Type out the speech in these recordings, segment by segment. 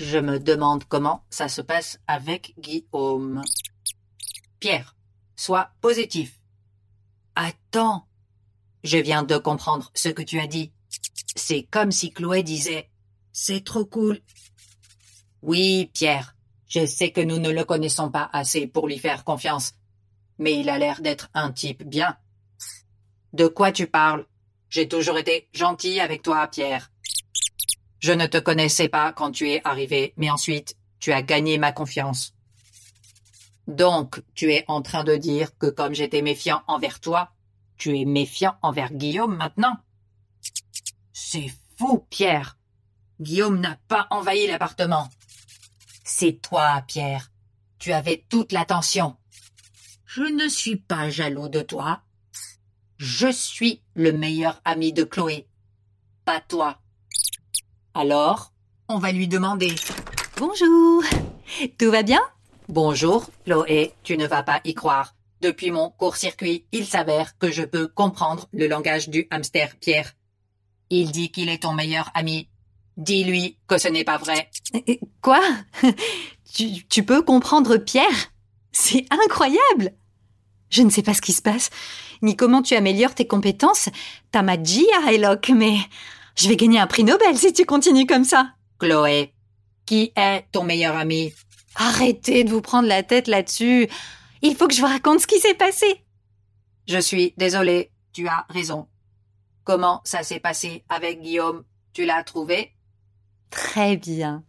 Je me demande comment ça se passe avec Guillaume. Pierre, sois positif. Attends. Je viens de comprendre ce que tu as dit. C'est comme si Chloé disait C'est trop cool. Oui, Pierre, je sais que nous ne le connaissons pas assez pour lui faire confiance, mais il a l'air d'être un type bien. De quoi tu parles? J'ai toujours été gentil avec toi, Pierre. Je ne te connaissais pas quand tu es arrivé, mais ensuite, tu as gagné ma confiance. Donc, tu es en train de dire que comme j'étais méfiant envers toi, tu es méfiant envers Guillaume maintenant C'est fou, Pierre. Guillaume n'a pas envahi l'appartement. C'est toi, Pierre. Tu avais toute l'attention. Je ne suis pas jaloux de toi. Je suis le meilleur ami de Chloé. Pas toi. Alors, on va lui demander. Bonjour. Tout va bien? Bonjour, Chloé, tu ne vas pas y croire. Depuis mon court-circuit, il s'avère que je peux comprendre le langage du hamster Pierre. Il dit qu'il est ton meilleur ami. Dis-lui que ce n'est pas vrai. Quoi? Tu, tu peux comprendre Pierre? C'est incroyable Je ne sais pas ce qui se passe, ni comment tu améliores tes compétences, ta magie à Eloque, mais je vais gagner un prix Nobel si tu continues comme ça. Chloé, qui est ton meilleur ami? Arrêtez de vous prendre la tête là-dessus. Il faut que je vous raconte ce qui s'est passé. Je suis désolée, tu as raison. Comment ça s'est passé avec Guillaume? Tu l'as trouvé? Très bien.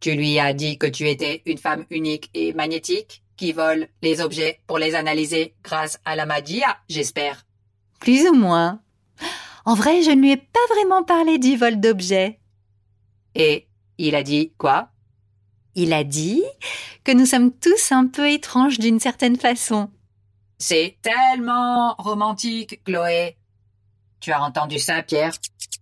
Tu lui as dit que tu étais une femme unique et magnétique qui vole les objets pour les analyser grâce à la magie, j'espère. Plus ou moins. En vrai, je ne lui ai pas vraiment parlé du vol d'objets. Et il a dit quoi? Il a dit que nous sommes tous un peu étranges d'une certaine façon. C'est tellement romantique, Chloé. Tu as entendu ça, Pierre?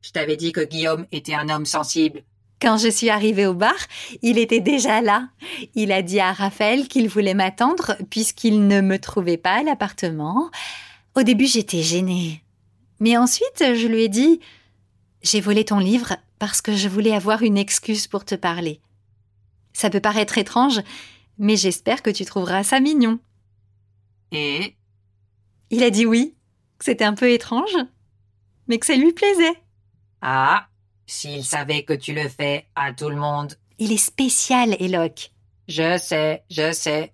Je t'avais dit que Guillaume était un homme sensible. Quand je suis arrivée au bar, il était déjà là. Il a dit à Raphaël qu'il voulait m'attendre puisqu'il ne me trouvait pas à l'appartement. Au début, j'étais gênée. Mais ensuite, je lui ai dit J'ai volé ton livre parce que je voulais avoir une excuse pour te parler. Ça peut paraître étrange, mais j'espère que tu trouveras ça mignon. Et? Il a dit oui, que c'était un peu étrange, mais que ça lui plaisait. Ah, s'il savait que tu le fais à tout le monde. Il est spécial, Eloque. Je sais, je sais.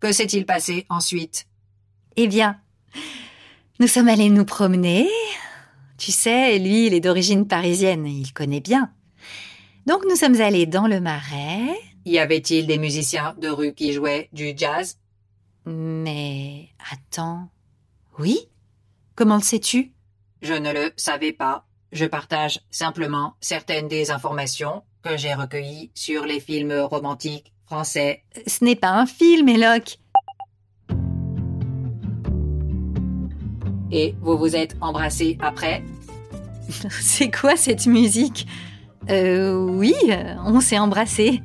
Que s'est-il passé ensuite? Eh bien, nous sommes allés nous promener. Tu sais, lui, il est d'origine parisienne, il connaît bien. Donc nous sommes allés dans le marais. Y avait-il des musiciens de rue qui jouaient du jazz? Mais attends. Oui? Comment le sais-tu? Je ne le savais pas. Je partage simplement certaines des informations que j'ai recueillies sur les films romantiques français. Ce n'est pas un film, Eloque. Et vous vous êtes embrassés après C'est quoi cette musique? Euh, oui, on s'est embrassés.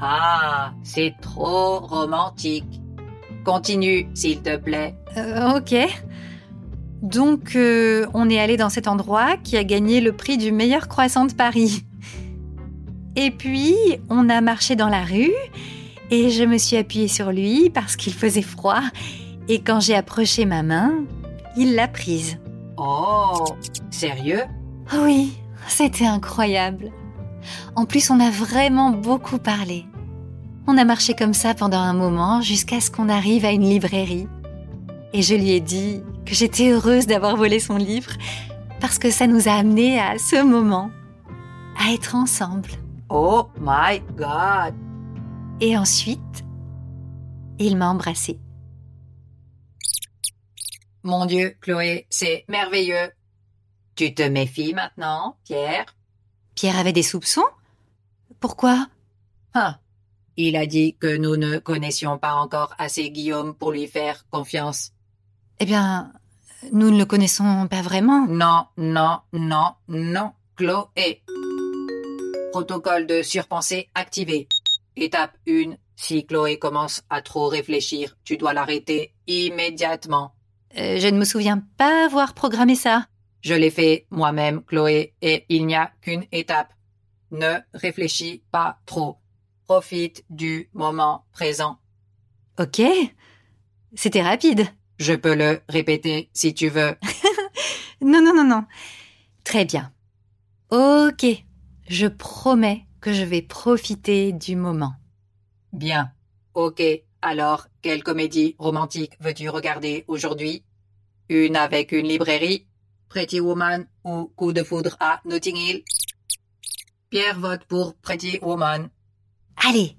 Ah, c'est trop romantique. Continue, s'il te plaît. Euh, ok. Donc, euh, on est allé dans cet endroit qui a gagné le prix du meilleur croissant de Paris. Et puis, on a marché dans la rue et je me suis appuyée sur lui parce qu'il faisait froid. Et quand j'ai approché ma main, il l'a prise. Oh, sérieux? Oui, c'était incroyable. En plus, on a vraiment beaucoup parlé. On a marché comme ça pendant un moment jusqu'à ce qu'on arrive à une librairie. Et je lui ai dit que j'étais heureuse d'avoir volé son livre parce que ça nous a amenés à ce moment, à être ensemble. Oh my god Et ensuite, il m'a embrassée. Mon Dieu, Chloé, c'est merveilleux. Tu te méfies maintenant, Pierre? Pierre avait des soupçons? Pourquoi? Ah, il a dit que nous ne connaissions pas encore assez Guillaume pour lui faire confiance. Eh bien, nous ne le connaissons pas vraiment. Non, non, non, non, Chloé. Protocole de surpensée activé. Étape 1. Si Chloé commence à trop réfléchir, tu dois l'arrêter immédiatement. Euh, je ne me souviens pas avoir programmé ça. Je l'ai fait moi-même, Chloé, et il n'y a qu'une étape. Ne réfléchis pas trop. Profite du moment présent. Ok. C'était rapide. Je peux le répéter si tu veux. Non, non, non, non. Très bien. Ok. Je promets que je vais profiter du moment. Bien. Ok. Alors, quelle comédie romantique veux-tu regarder aujourd'hui? Une avec une librairie Pretty Woman ou Coup de foudre à Notting Hill Pierre vote pour Pretty Woman. Allez,